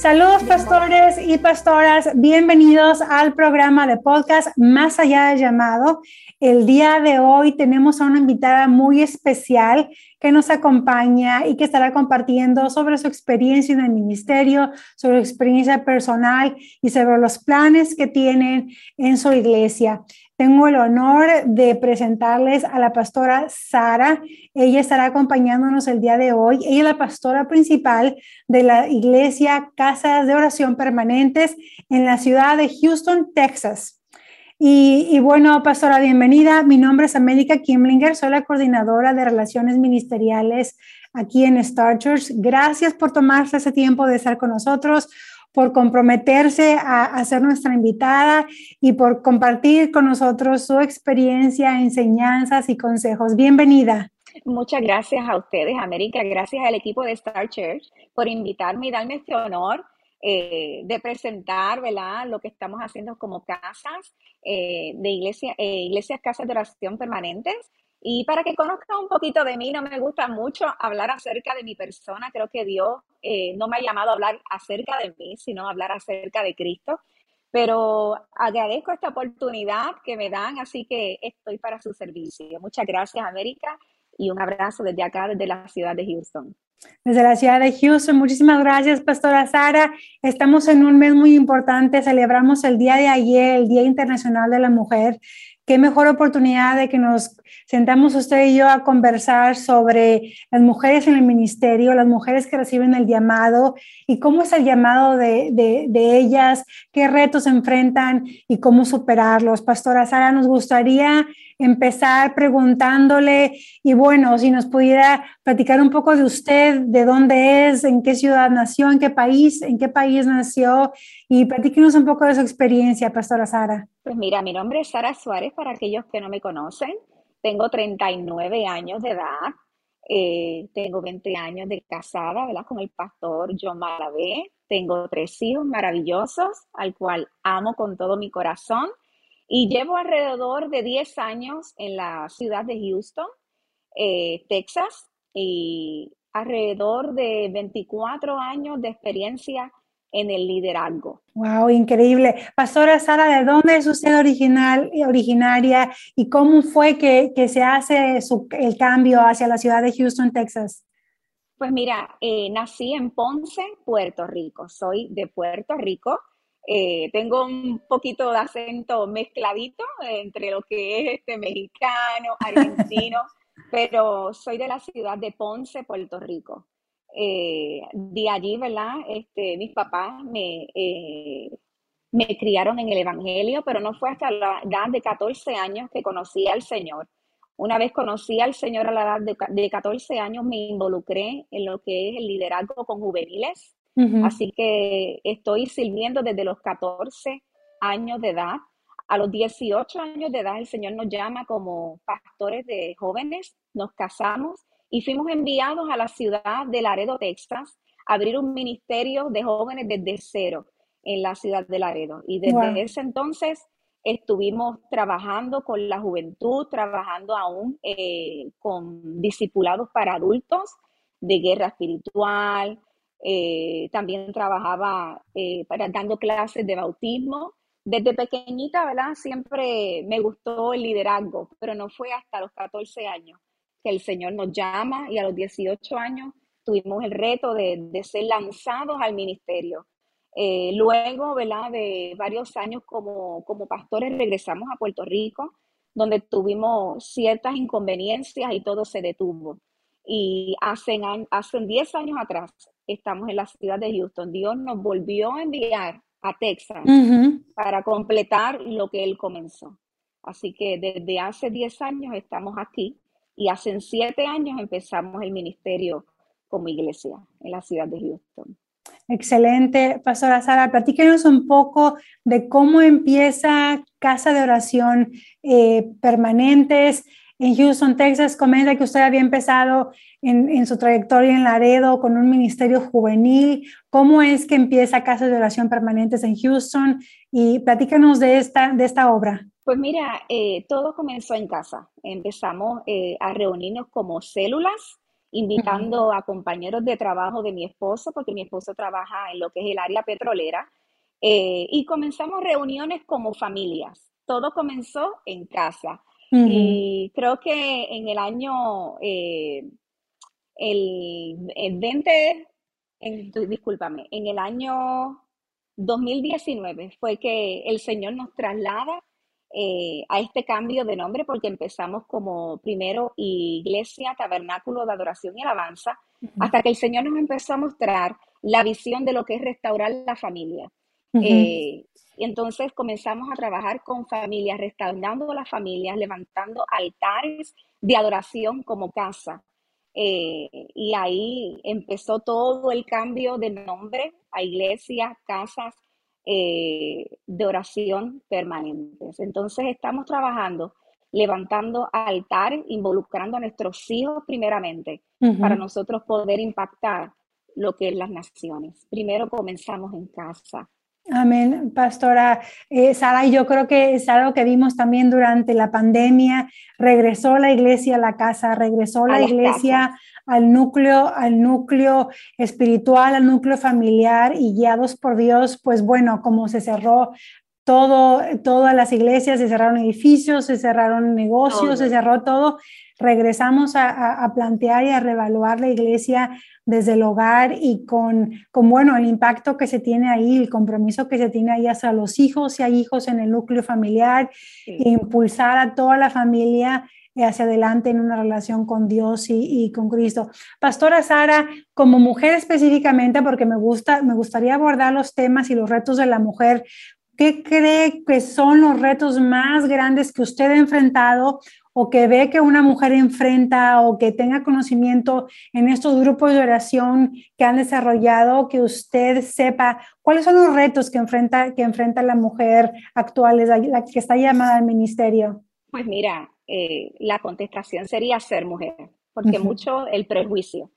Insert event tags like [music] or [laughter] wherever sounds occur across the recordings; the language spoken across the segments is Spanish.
Saludos pastores y pastoras, bienvenidos al programa de podcast Más allá del llamado. El día de hoy tenemos a una invitada muy especial que nos acompaña y que estará compartiendo sobre su experiencia en el ministerio, sobre su experiencia personal y sobre los planes que tienen en su iglesia. Tengo el honor de presentarles a la pastora Sara. Ella estará acompañándonos el día de hoy. Ella es la pastora principal de la iglesia Casas de Oración Permanentes en la ciudad de Houston, Texas. Y, bueno, pastora, bienvenida. Mi nombre es América Kimlinger, soy la coordinadora de relaciones ministeriales aquí en Star Church. Gracias por tomarse ese tiempo de estar con nosotros, por comprometerse a, a ser nuestra invitada y por compartir con nosotros su experiencia, enseñanzas y consejos. Bienvenida. Muchas gracias a ustedes, América. Gracias al equipo de Star Church por invitarme y darme este honor eh, de presentar. Lo que estamos haciendo como casas eh, de iglesia, eh, iglesias, casas de oración permanentes. Y para que conozcan un poquito de mí, no me gusta mucho hablar acerca de mi persona. Creo que Dios no me ha llamado a hablar acerca de mí, sino a hablar acerca de Cristo. Pero agradezco esta oportunidad que me dan, así que estoy para su servicio. Muchas gracias, América, y un abrazo desde acá, desde la ciudad de Houston. Desde la ciudad de Houston, muchísimas gracias, Pastora Sara. Estamos en un mes muy importante, celebramos el día de ayer, el Día Internacional de la Mujer. Qué mejor oportunidad de que nos sentamos usted y yo a conversar sobre las mujeres en el ministerio, las mujeres que reciben el llamado y cómo es el llamado de, de ellas, qué retos enfrentan y cómo superarlos. Pastora Sara, nos gustaría empezar preguntándole y bueno, si nos pudiera platicar un poco de usted, de dónde es, en qué ciudad nació, en qué país, en qué país nació y platíquenos un poco de su experiencia, Pastora Sara. Pues mira, mi nombre es Sara Suárez, para aquellos que no me conocen. Tengo 39 años de edad. Eh, tengo 20 años de casada, ¿verdad? Con el pastor John Malavé. Tengo tres hijos maravillosos, al cual amo con todo mi corazón. Y llevo alrededor de 10 años en la ciudad de Houston, eh, Texas, y alrededor de 24 años de experiencia en el liderazgo. Wow, increíble. Pastora Sara, ¿de dónde es usted original, originaria y cómo fue que, se hace el cambio hacia la ciudad de Houston, Texas? Pues mira, eh, nací en Ponce, Puerto Rico. Soy de Puerto Rico. Eh, tengo un poquito de acento mezcladito entre lo que es este mexicano, argentino, [laughs] pero soy de la ciudad de Ponce, Puerto Rico. Eh, de allí, ¿verdad? Este, mis papás me, eh, me criaron en el Evangelio, pero no fue hasta la edad de 14 años que conocí al Señor. Una vez conocí al Señor a la edad de, de 14 años, me involucré en lo que es el liderazgo con juveniles Así que estoy sirviendo desde los 14 años de edad. A los 18 años de edad el Señor nos llama como pastores de jóvenes, nos casamos y fuimos enviados a la ciudad de Laredo, Texas, a abrir un ministerio de jóvenes desde cero en la ciudad de Laredo. Y desde ese entonces estuvimos trabajando con la juventud, trabajando aún eh, con discipulados para adultos de guerra espiritual, eh, también trabajaba eh, para, dando clases de bautismo. Desde pequeñita, ¿verdad? Siempre me gustó el liderazgo, pero no fue hasta los 14 años que el Señor nos llama y a los 18 años tuvimos el reto de, de ser lanzados al ministerio. Eh, luego, ¿verdad? De varios años como, como pastores regresamos a Puerto Rico, donde tuvimos ciertas inconveniencias y todo se detuvo. Y hace, hace 10 años atrás estamos en la ciudad de Houston. Dios nos volvió a enviar a Texas para completar lo que Él comenzó. Así que desde hace 10 años estamos aquí y hace 7 años empezamos el ministerio como iglesia en la ciudad de Houston. Excelente, Pastora Sara. Platíquenos un poco de cómo empieza Casa de Oración eh, Permanentes en Houston, Texas. Comenta que usted había empezado en, su trayectoria en Laredo con un ministerio juvenil. ¿Cómo es que empieza Casa de Oración Permanentes en Houston? Y platícanos de esta, de esta obra. Pues mira, eh, todo comenzó en casa. Empezamos eh, a reunirnos como células, invitando a compañeros de trabajo de mi esposo, porque mi esposo trabaja en lo que es el área petrolera, eh, y comenzamos reuniones como familias. Todo comenzó en casa. Y creo que en el año, el, 20, discúlpame, en el año 2019 fue que el Señor nos traslada eh, a este cambio de nombre porque empezamos como primero Iglesia, Tabernáculo de Adoración y Alabanza, hasta que el Señor nos empezó a mostrar la visión de lo que es restaurar la familia. Eh, y entonces comenzamos a trabajar con familias, restaurando las familias, levantando altares de adoración como casa. Eh, y ahí empezó todo el cambio de nombre a iglesias, casas, eh, de oración permanentes. Entonces estamos trabajando, levantando altares, involucrando a nuestros hijos primeramente, para nosotros poder impactar lo que es las naciones. Primero comenzamos en casa. Amén, pastora eh, Sara, y yo creo que es algo que vimos también durante la pandemia. Regresó la iglesia a la casa, regresó la iglesia al núcleo, al núcleo espiritual, al núcleo familiar y guiados por Dios, pues bueno, como se cerró todo, todas las iglesias, se cerraron edificios, se cerraron negocios, se cerró todo. Regresamos a, plantear y a reevaluar la iglesia desde el hogar y con, con, bueno, el impacto que se tiene ahí, el compromiso que se tiene ahí hacia los hijos, si hay hijos en el núcleo familiar, impulsar a toda la familia hacia adelante en una relación con Dios y, con Cristo. Pastora Sara, como mujer específicamente, porque me, gusta, me gustaría abordar los temas y los retos de la mujer, ¿qué cree que son los retos más grandes que usted ha enfrentado o que ve que una mujer enfrenta o que tenga conocimiento en estos grupos de oración que han desarrollado, que usted sepa cuáles son los retos que enfrenta, que enfrenta la mujer actual, la que está llamada al ministerio? Pues mira, eh, la contestación sería ser mujer, porque mucho el prejuicio.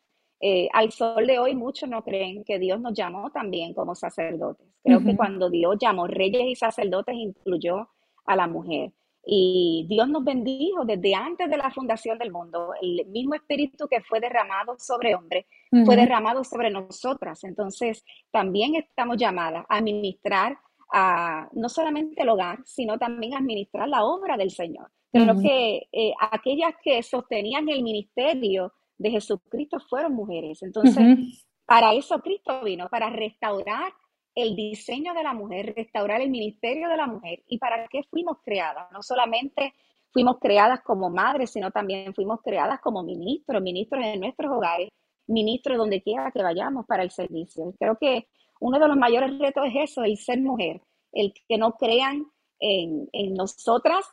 Eh, al sol de hoy muchos no creen que Dios nos llamó también como sacerdotes. Creo que cuando Dios llamó reyes y sacerdotes incluyó a la mujer. Y Dios nos bendijo desde antes de la fundación del mundo. El mismo espíritu que fue derramado sobre hombres fue derramado sobre nosotras. Entonces, también estamos llamadas a administrar a, no solamente el hogar, sino también a administrar la obra del Señor. Creo que eh, aquellas que sostenían el ministerio de Jesucristo fueron mujeres. Entonces, para eso Cristo vino, para restaurar el diseño de la mujer, restaurar el ministerio de la mujer. ¿Y para qué fuimos creadas? No solamente fuimos creadas como madres, sino también fuimos creadas como ministros, ministros en nuestros hogares, ministros donde quiera que vayamos para el servicio. Creo que uno de los mayores retos es eso, el ser mujer, el que no crean en, en nosotras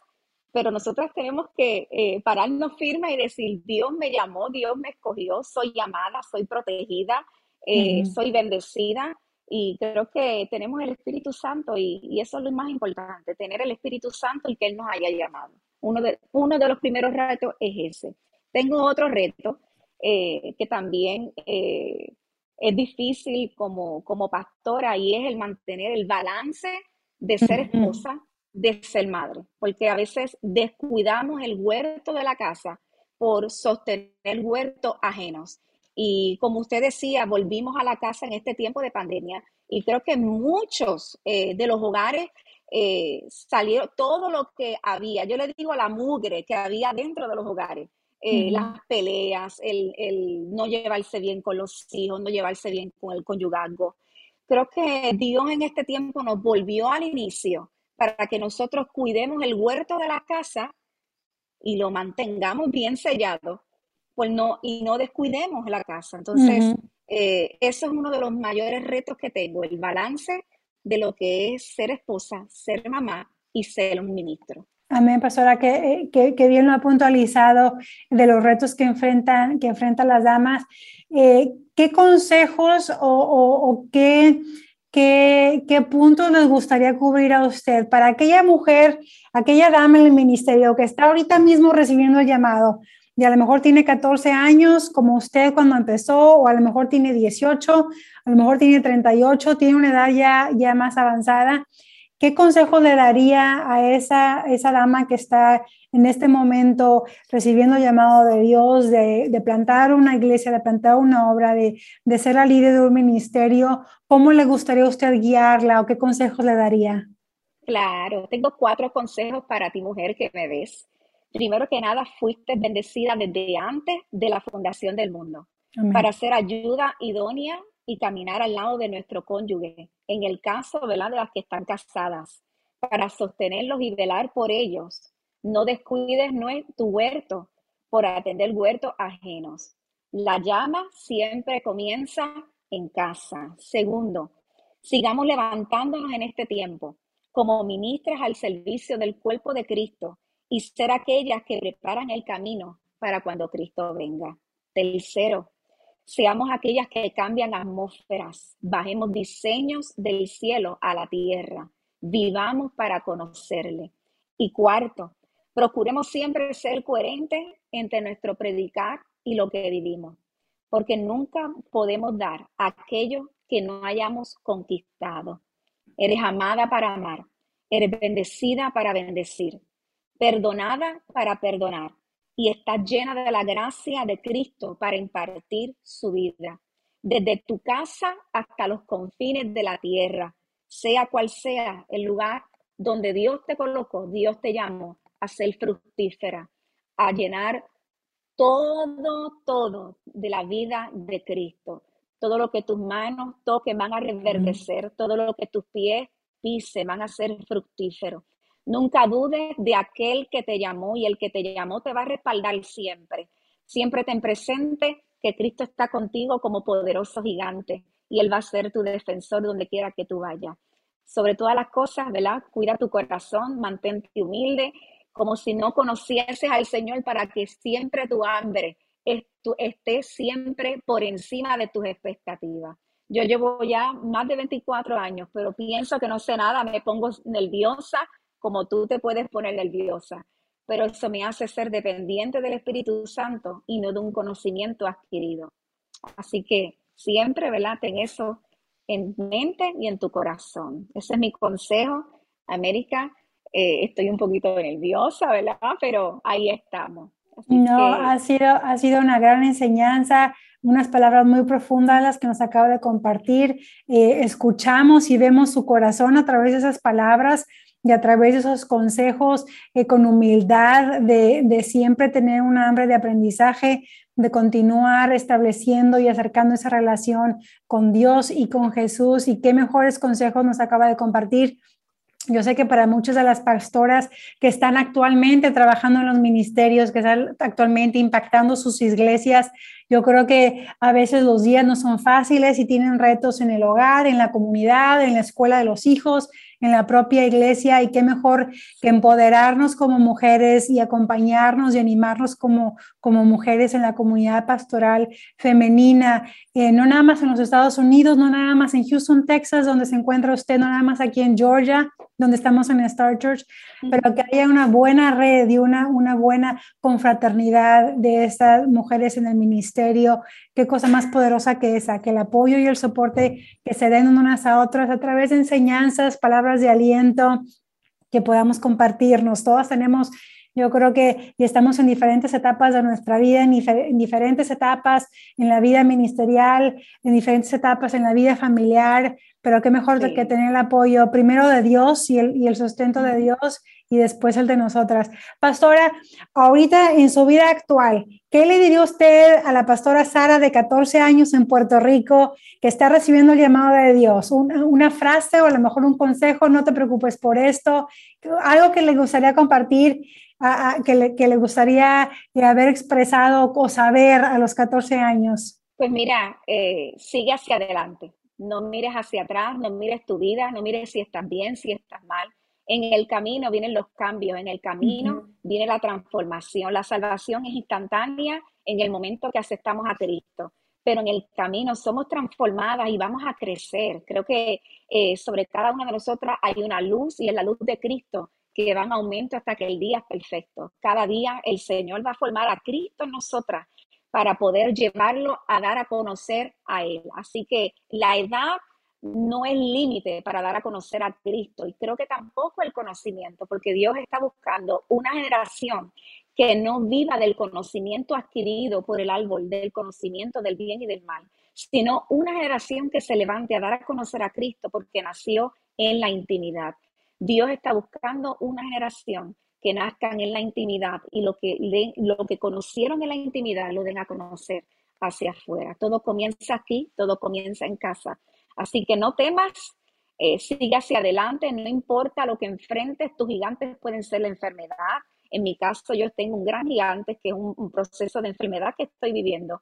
pero nosotras tenemos que eh, pararnos firmes y decir, Dios me llamó, Dios me escogió, soy llamada, soy protegida, eh, soy bendecida y creo que tenemos el Espíritu Santo y, eso es lo más importante, tener el Espíritu Santo y que Él nos haya llamado. Uno de, uno de los primeros retos es ese. Tengo otro reto eh, que también es difícil como, como pastora y es el mantener el balance de ser esposa de ser madre, porque a veces descuidamos el huerto de la casa por sostener huertos ajenos. Y como usted decía, volvimos a la casa en este tiempo de pandemia y creo que muchos eh, de los hogares eh, salieron todo lo que había, yo le digo a la mugre que había dentro de los hogares, eh, las peleas, el, el, no llevarse bien con los hijos, no llevarse bien con el conyugalgo. Creo que Dios en este tiempo nos volvió al inicio para que nosotros cuidemos el huerto de la casa y lo mantengamos bien sellado, pues no, y no descuidemos la casa. Entonces, eh, eso es uno de los mayores retos que tengo, el balance de lo que es ser esposa, ser mamá y ser un ministro. Amén, pastora, que, que, bien lo ha puntualizado de los retos que enfrentan, que enfrentan las damas. Eh, ¿Qué consejos o, o, qué, qué, qué, puntos les gustaría cubrir a usted para aquella mujer, aquella dama en el ministerio que está ahorita mismo recibiendo el llamado? Y a lo mejor tiene 14 años, como usted cuando empezó, o a lo mejor tiene 18, a lo mejor tiene 38, tiene una edad ya, ya más avanzada ¿Qué consejo le daría a esa, esa dama que está en este momento recibiendo el llamado de Dios de, plantar una iglesia, de plantar una obra, de, de, ser la líder de un ministerio? ¿Cómo le gustaría a usted guiarla o qué consejos le daría? Claro, tengo cuatro consejos para ti, mujer, que me ves. Primero que nada, fuiste bendecida desde antes de la fundación del mundo para ser ayuda idónea y caminar al lado de nuestro cónyuge, en el caso de las que están casadas, para sostenerlos y velar por ellos. No descuides tu huerto por atender huertos ajenos. La llama siempre comienza en casa. Segundo, sigamos levantándonos en este tiempo como ministras al servicio del cuerpo de Cristo y ser aquellas que preparan el camino para cuando Cristo venga. Tercero, Seamos aquellas que cambian atmósferas, bajemos diseños del cielo a la tierra, vivamos para conocerle. Y cuarto, procuremos siempre ser coherentes entre nuestro predicar y lo que vivimos, porque nunca podemos dar aquello que no hayamos conquistado. Eres amada para amar, eres bendecida para bendecir, perdonada para perdonar y está llena de la gracia de Cristo para impartir su vida. Desde tu casa hasta los confines de la tierra, sea cual sea el lugar donde Dios te colocó, Dios te llamó a ser fructífera, a llenar todo, todo de la vida de Cristo. Todo lo que tus manos toquen van a reverdecer, todo lo que tus pies pisen van a ser fructíferos. Nunca dudes de aquel que te llamó y el que te llamó te va a respaldar siempre. Siempre ten presente que Cristo está contigo como poderoso gigante y Él va a ser tu defensor donde quiera que tú vayas. Sobre todas las cosas, ¿verdad? Cuida tu corazón, mantente humilde, como si no conocieses al Señor para que siempre tu hambre esté siempre por encima de tus expectativas. Yo llevo ya más de 24 años, pero pienso que no sé nada, me pongo nerviosa, como tú te puedes poner nerviosa, pero eso me hace ser dependiente del Espíritu Santo y no de un conocimiento adquirido. Así que siempre, ¿verdad? Ten eso en mente y en tu corazón. Ese es mi consejo, América. Eh, estoy un poquito nerviosa, ¿verdad? Pero ahí estamos. no, ha, sido, ha sido una gran enseñanza, unas palabras muy profundas las que nos acaba de compartir. Eh, escuchamos y vemos su corazón a través de esas palabras y a través de esos consejos eh, con humildad de, de, siempre tener un hambre de aprendizaje, de continuar estableciendo y acercando esa relación con Dios y con Jesús. Y qué mejores consejos nos acaba de compartir. Yo sé que para muchas de las pastoras que están actualmente trabajando en los ministerios, que están actualmente impactando sus iglesias, yo creo que a veces los días no son fáciles y tienen retos en el hogar, en la comunidad, en la escuela de los hijos, en la propia iglesia y qué mejor que empoderarnos como mujeres y acompañarnos y animarnos como, como mujeres en la comunidad pastoral femenina, eh, no nada más en los Estados Unidos, no nada más en Houston, Texas, donde se encuentra usted, no nada más aquí en Georgia, donde estamos en Star Church, pero que haya una buena red y una, una buena confraternidad de estas mujeres en el ministerio. Qué cosa más poderosa que esa, que el apoyo y el soporte que se den unas a otras a través de enseñanzas, palabras de aliento, que podamos compartirnos. Todas tenemos yo creo que y estamos en diferentes etapas de nuestra vida, en, en, diferentes etapas en la vida ministerial, en diferentes etapas en la vida familiar, pero qué mejor que tener el apoyo primero de Dios y el, y el sustento de Dios y después el de nosotras. Pastora, ahorita en su vida actual, ¿qué le diría usted a la pastora Sara de 14 años en Puerto Rico que está recibiendo el llamado de Dios? Una, una frase o a lo mejor un consejo, no te preocupes por esto, algo que le gustaría compartir, que, le, que le gustaría haber expresado o saber a los 14 años. Pues mira, eh, sigue hacia adelante no mires hacia atrás, no mires tu vida, no mires si estás bien, si estás mal. En el camino vienen los cambios, en el camino viene la transformación. La salvación es instantánea en el momento que aceptamos a Cristo, pero en el camino somos transformadas y vamos a crecer. Creo que eh, sobre cada una de nosotras hay una luz y es la luz de Cristo que va en aumento hasta que el día es perfecto. Cada día el Señor va a formar a Cristo en nosotras para poder llevarlo a dar a conocer a Él. Así que la edad no es límite para dar a conocer a Cristo y creo que tampoco el conocimiento, porque Dios está buscando una generación que no viva del conocimiento adquirido por el árbol, del conocimiento del bien y del mal, sino una generación que se levante a dar a conocer a Cristo porque nació en la intimidad. Dios está buscando una generación que nazcan en la intimidad y lo que, lo que conocieron en la intimidad lo den a conocer hacia afuera. Todo comienza aquí, todo comienza en casa. Así que no temas, eh, sigue hacia adelante, no importa lo que enfrentes, tus gigantes pueden ser la enfermedad. En mi caso, yo tengo un gran gigante que es un, proceso de enfermedad que estoy viviendo,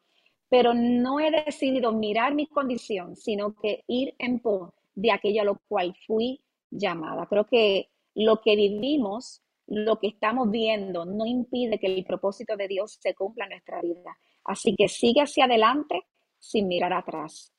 pero no he decidido mirar mi condición, sino que ir en pos de aquello a lo cual fui llamada. Creo que lo que vivimos, lo que estamos viendo, no impide que el propósito de Dios se cumpla en nuestra vida. Así que sigue hacia adelante sin mirar atrás.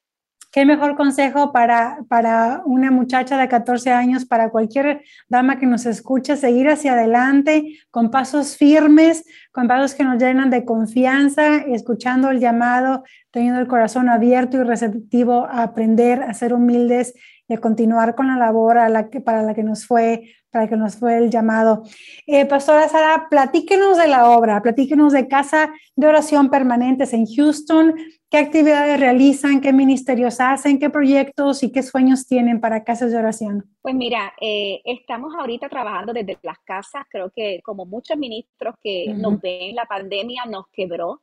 ¿Qué mejor consejo para, para una muchacha de 14 años, para cualquier dama que nos escuche, seguir hacia adelante con pasos firmes, con pasos que nos llenan de confianza, escuchando el llamado, teniendo el corazón abierto y receptivo a aprender, a ser humildes y a continuar con la labor a la que, para la que nos fue para que nos fue el llamado. Eh, Pastora Sara, platíquenos de la obra, platíquenos de Casa de Oración Permanentes en Houston, qué actividades realizan, qué ministerios hacen, qué proyectos y qué sueños tienen para casas de oración. Pues mira, eh, estamos ahorita trabajando desde las casas, creo que como muchos ministros que nos ven, la pandemia nos quebró.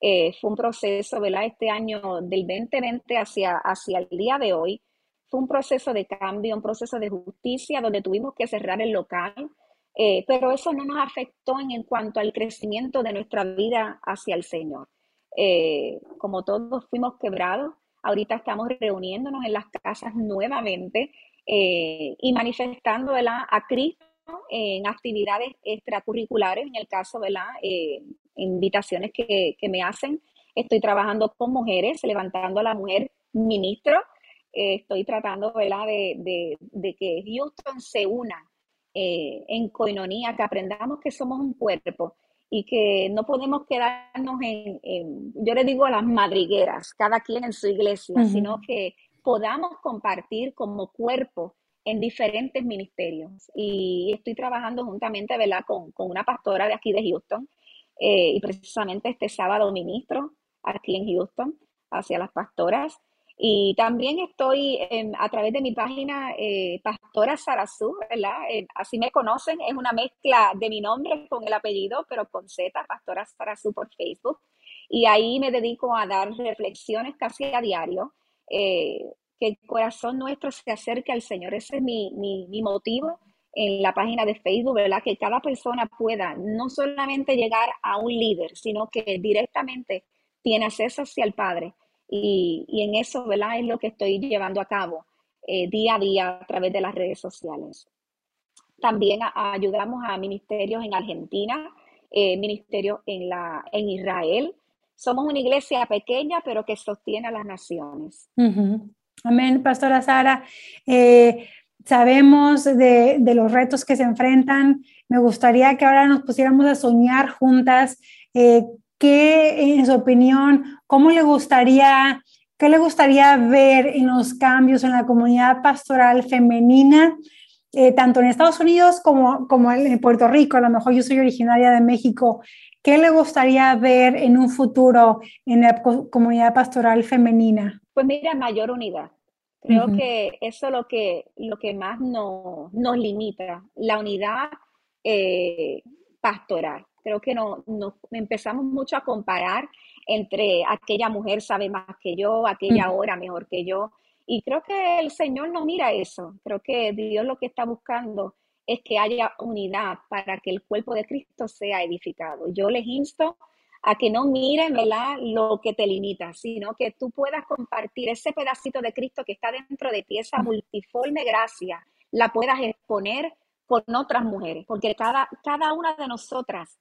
Eh, fue un proceso, ¿verdad? Este año del 2020 hacia, hacia el día de hoy fue un proceso de cambio, un proceso de justicia donde tuvimos que cerrar el local, eh, pero eso no nos afectó en, cuanto al crecimiento de nuestra vida hacia el Señor. Eh, como todos fuimos quebrados, ahorita estamos reuniéndonos en las casas nuevamente eh, y manifestando a Cristo en actividades extracurriculares, en el caso, de las invitaciones que, que me hacen. Estoy trabajando con mujeres, levantando a la mujer ministro, estoy tratando De, que Houston se una eh, en coinonía, que aprendamos que somos un cuerpo y que no podemos quedarnos en, yo le digo a las madrigueras, cada quien en su iglesia, sino que podamos compartir como cuerpo en diferentes ministerios. Y estoy trabajando juntamente Con, con una pastora de aquí de Houston eh, y precisamente este sábado ministro aquí en Houston hacia las pastoras y también estoy a través de mi página eh, Pastora Sarazú, ¿verdad? Eh, así me conocen, es una mezcla de mi nombre con el apellido, pero con Z, Pastora Sarazú por Facebook. Y ahí me dedico a dar reflexiones casi a diario, eh, que el corazón nuestro se acerque al Señor. Ese es mi, mi, mi motivo en la página de Facebook, ¿verdad? Que cada persona pueda no solamente llegar a un líder, sino que directamente tiene acceso hacia el Padre y, en eso, ¿verdad? Es lo que estoy llevando a cabo eh, día a día a través de las redes sociales. También ayudamos a ministerios en Argentina, eh, ministerios en, la, en Israel. Somos una iglesia pequeña, pero que sostiene a las naciones. Amén, Pastora Sara. Eh, sabemos de, de, los retos que se enfrentan. Me gustaría que ahora nos pusiéramos a soñar juntas ¿Qué, en su opinión, cómo le gustaría, qué le gustaría ver en los cambios en la comunidad pastoral femenina, eh, tanto en Estados Unidos como, como en Puerto Rico? A lo mejor yo soy originaria de México. ¿Qué le gustaría ver en un futuro en la comunidad pastoral femenina? Pues mira, mayor unidad. Creo que eso es lo que, lo que más nos limita, la unidad eh, pastoral. Creo que no, empezamos mucho a comparar entre aquella mujer sabe más que yo, aquella hora mejor que yo. Y creo que el Señor no mira eso. Creo que Dios lo que está buscando es que haya unidad para que el cuerpo de Cristo sea edificado. Yo les insto a que no miren ¿verdad? lo que te limita, sino que tú puedas compartir ese pedacito de Cristo que está dentro de ti, esa multiforme gracia, la puedas exponer con otras mujeres, porque cada, cada una de nosotras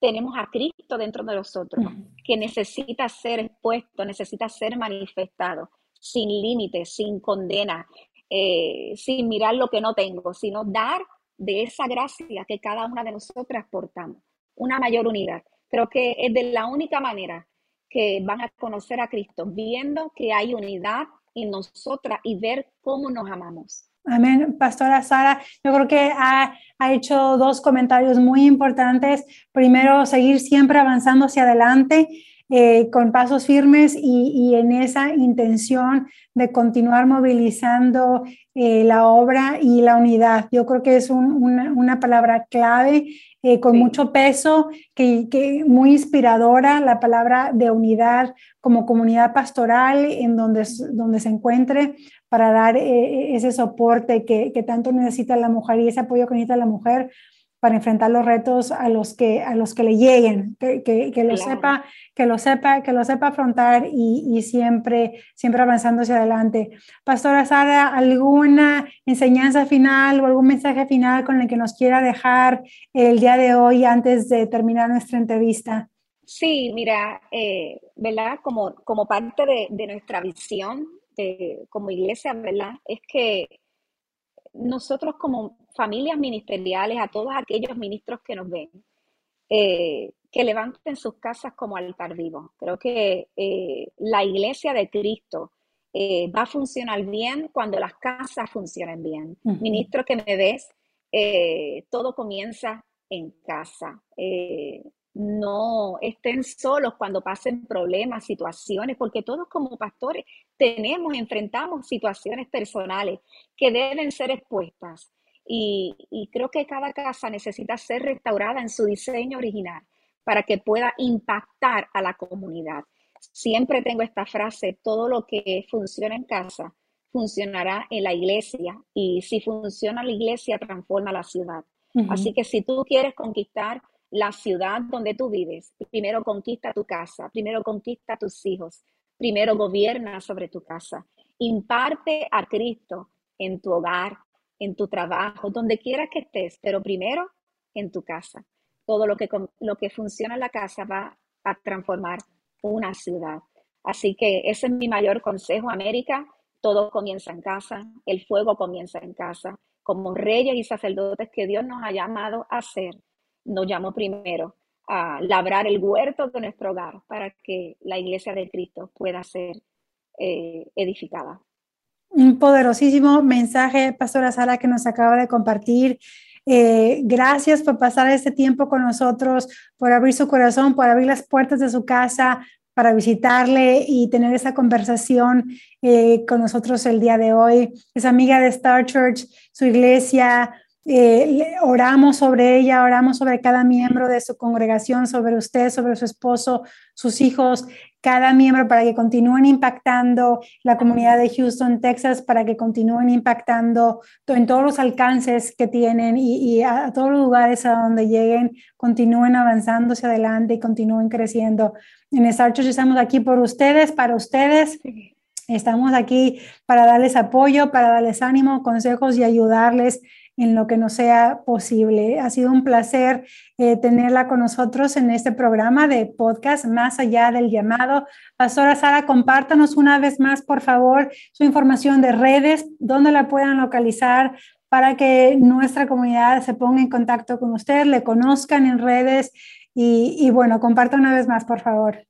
tenemos a Cristo dentro de nosotros, que necesita ser expuesto, necesita ser manifestado, sin límites, sin condena, eh, sin mirar lo que no tengo, sino dar de esa gracia que cada una de nosotras portamos, una mayor unidad. Creo que es de la única manera que van a conocer a Cristo, viendo que hay unidad en nosotras y ver cómo nos amamos. Amén. Pastora Sara, yo creo que ha, ha, hecho dos comentarios muy importantes. Primero, seguir siempre avanzando hacia adelante eh, con pasos firmes y, y, en esa intención de continuar movilizando eh, la obra y la unidad. Yo creo que es un, una, una, palabra clave eh, con sí. mucho peso, que, que, muy inspiradora, la palabra de unidad como comunidad pastoral en donde, donde se encuentre para dar eh, ese soporte que, que tanto necesita la mujer y ese apoyo que necesita la mujer para enfrentar los retos a los que, a los que le lleguen, que, que, que lo claro. sepa, que lo sepa, que lo sepa afrontar y, y, siempre, siempre avanzando hacia adelante. Pastora Sara, ¿alguna enseñanza final o algún mensaje final con el que nos quiera dejar el día de hoy antes de terminar nuestra entrevista? Sí, mira, eh, ¿verdad? Como, como parte de, de nuestra visión de, como iglesia, ¿verdad? Es que nosotros como familias ministeriales, a todos aquellos ministros que nos ven, eh, que levanten sus casas como altar vivo. Creo que eh, la iglesia de Cristo eh, va a funcionar bien cuando las casas funcionen bien. Uh -huh. Ministro que me ves, todo comienza en casa. No estén solos cuando pasen problemas, situaciones, porque todos como pastores tenemos, enfrentamos situaciones personales que deben ser expuestas. Y, y, creo que cada casa necesita ser restaurada en su diseño original para que pueda impactar a la comunidad. Siempre tengo esta frase, todo lo que funciona en casa funcionará en la iglesia y si funciona la iglesia transforma la ciudad. Uh -huh. Así que si tú quieres conquistar la ciudad donde tú vives, primero conquista tu casa, primero conquista a tus hijos, primero gobierna sobre tu casa, imparte a Cristo en tu hogar, en tu trabajo, donde quiera que estés, pero primero en tu casa. Todo lo que, lo que funciona en la casa va a transformar una ciudad. Así que ese es mi mayor consejo, América. Todo comienza en casa, el fuego comienza en casa. Como reyes y sacerdotes que Dios nos ha llamado a ser, nos llamó primero a labrar el huerto de nuestro hogar para que la iglesia de Cristo pueda ser eh, edificada. Un poderosísimo mensaje, Pastora Sara, que nos acaba de compartir. Eh, gracias por pasar este tiempo con nosotros, por abrir su corazón, por abrir las puertas de su casa para visitarle y tener esa conversación eh, con nosotros el día de hoy. Es amiga de Star Church, su iglesia, eh, oramos sobre ella, oramos sobre cada miembro de su congregación, sobre usted, sobre su esposo, sus hijos, cada miembro para que continúen impactando la comunidad de Houston, Texas, para que continúen impactando en todos los alcances que tienen y, y a, a, todos los lugares a donde lleguen, continúen avanzando hacia adelante y continúen creciendo. En Star Church estamos aquí por ustedes, para ustedes. Estamos aquí para darles apoyo, para darles ánimo, consejos y ayudarles en lo que nos sea posible. Ha sido un placer eh, tenerla con nosotros en este programa de podcast Más allá del llamado. Pastora Sara, compártanos una vez más, por favor, su información de redes, dónde la puedan localizar para que nuestra comunidad se ponga en contacto con usted, le conozcan en redes y, bueno, comparta una vez más, por favor.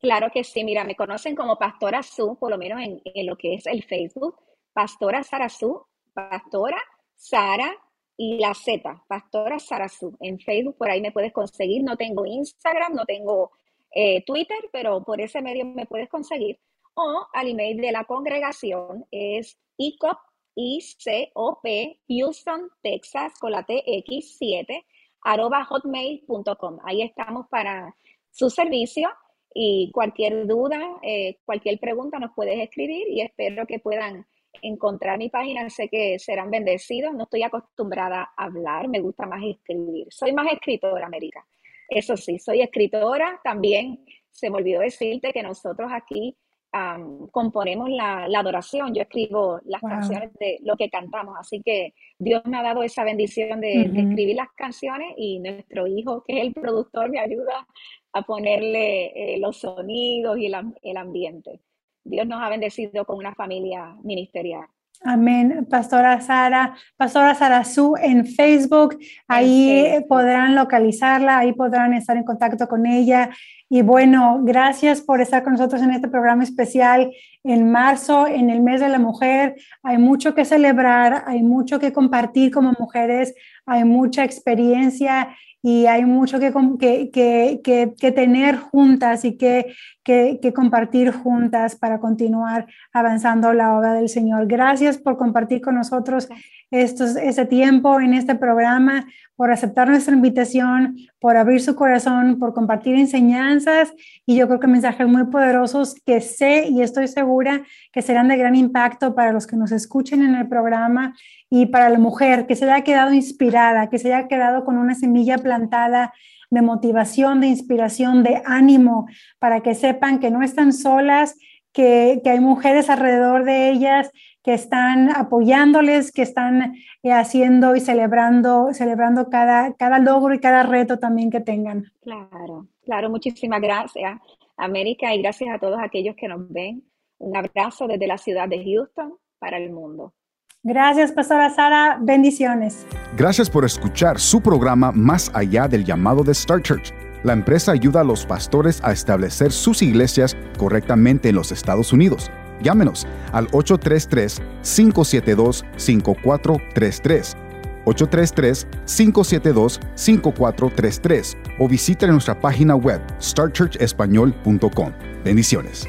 Claro que sí, mira, me conocen como Pastora Su, por lo menos en, lo que es el Facebook, Pastora Sara Su, Pastora Sara y la Z, Pastora Sarazú. En Facebook, por ahí me puedes conseguir. No tengo Instagram, no tengo eh, Twitter, pero por ese medio me puedes conseguir. O al email de la congregación es ICOP, I-C-O-P, Houston, Texas, con la TX7, arroba hotmail.com. Ahí estamos para su servicio y cualquier duda, eh, cualquier pregunta nos puedes escribir y espero que puedan encontrar mi página, sé que serán bendecidos. No estoy acostumbrada a hablar, me gusta más escribir. Soy más escritora, América. Eso sí, soy escritora. También se me olvidó decirte que nosotros aquí componemos la, adoración, yo escribo las canciones de lo que cantamos, así que Dios me ha dado esa bendición de, escribir las canciones y nuestro hijo, que es el productor, me ayuda a ponerle eh, los sonidos y el ambiente. Dios nos ha bendecido con una familia ministerial. Amén. Pastora Sara, Pastora Sara Su en Facebook, ahí podrán localizarla, ahí podrán estar en contacto con ella. Y bueno, gracias por estar con nosotros en este programa especial en marzo, en el mes de la mujer. Hay mucho que celebrar, hay mucho que compartir como mujeres, hay mucha experiencia y hay mucho que, que, que, que tener juntas y que, compartir juntas para continuar avanzando la obra del Señor. Gracias por compartir con nosotros estos, este tiempo en este programa, por aceptar nuestra invitación, por abrir su corazón, por compartir enseñanzas. Y yo creo que mensajes muy poderosos que sé y estoy segura que serán de gran impacto para los que nos escuchen en el programa y para la mujer que se haya quedado inspirada, que se haya quedado con una semilla plantada de motivación, de inspiración, de ánimo, para que sepan que no están solas, que, que hay mujeres alrededor de ellas que están apoyándoles, que están eh, haciendo y celebrando, celebrando cada, cada logro y cada reto también que tengan. Claro, claro, muchísimas gracias, América, y gracias a todos aquellos que nos ven. Un abrazo desde la ciudad de Houston para el mundo. Gracias, Pastora Sara. Bendiciones. Gracias por escuchar su programa Más allá del llamado de Star Church. La empresa ayuda a los pastores a establecer sus iglesias correctamente en los Estados Unidos. Llámenos al 833-572-5433. 833-572-5433 o visite nuestra página web starchurchespañol.com. Bendiciones.